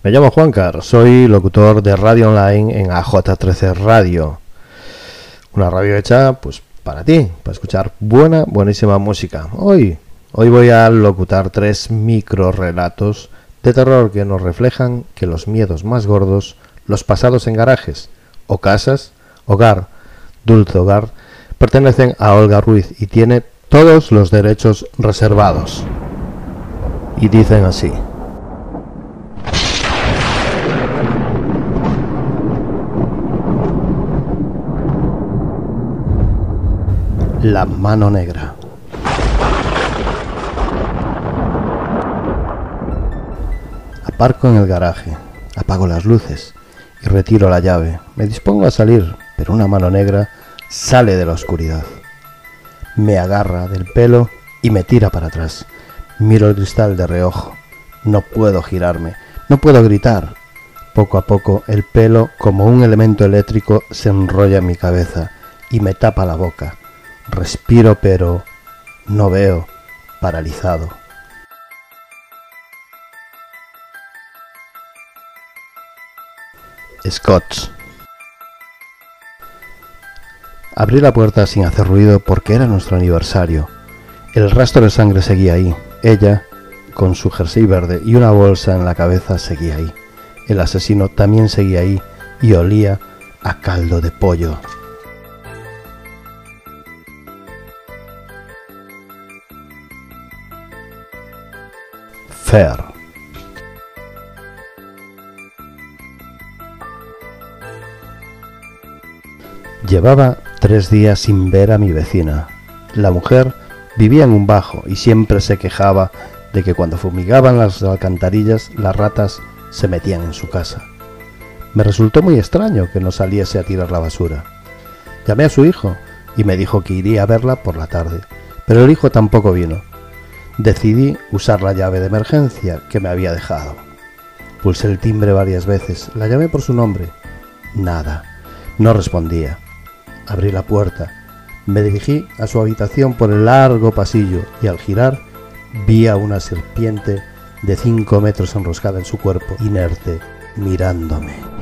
Me llamo Juancar, soy locutor de radio online en AJ13 Radio. Una radio hecha pues para ti, para escuchar buena, buenísima música. Hoy, hoy voy a locutar tres micro relatos de terror que nos reflejan que los miedos más gordos, los pasados en garajes o casas, hogar, dulce hogar, pertenecen a Olga Ruiz y tiene todos los derechos reservados. Y dicen así. La mano negra. Aparco en el garaje, apago las luces y retiro la llave. Me dispongo a salir, pero una mano negra sale de la oscuridad. Me agarra del pelo y me tira para atrás. Miro el cristal de reojo. No puedo girarme, no puedo gritar. Poco a poco el pelo, como un elemento eléctrico, se enrolla en mi cabeza y me tapa la boca. Respiro pero no veo, paralizado. Scotch. Abrí la puerta sin hacer ruido porque era nuestro aniversario. El rastro de sangre seguía ahí. Ella, con su jersey verde y una bolsa en la cabeza, seguía ahí. El asesino también seguía ahí y olía a caldo de pollo. Fer. Llevaba tres días sin ver a mi vecina. La mujer vivía en un bajo y siempre se quejaba de que cuando fumigaban las alcantarillas las ratas se metían en su casa. Me resultó muy extraño que no saliese a tirar la basura. Llamé a su hijo y me dijo que iría a verla por la tarde, pero el hijo tampoco vino. Decidí usar la llave de emergencia que me había dejado. Pulsé el timbre varias veces, la llamé por su nombre. Nada, no respondía. Abrí la puerta, me dirigí a su habitación por el largo pasillo y al girar vi a una serpiente de cinco metros enroscada en su cuerpo, inerte, mirándome.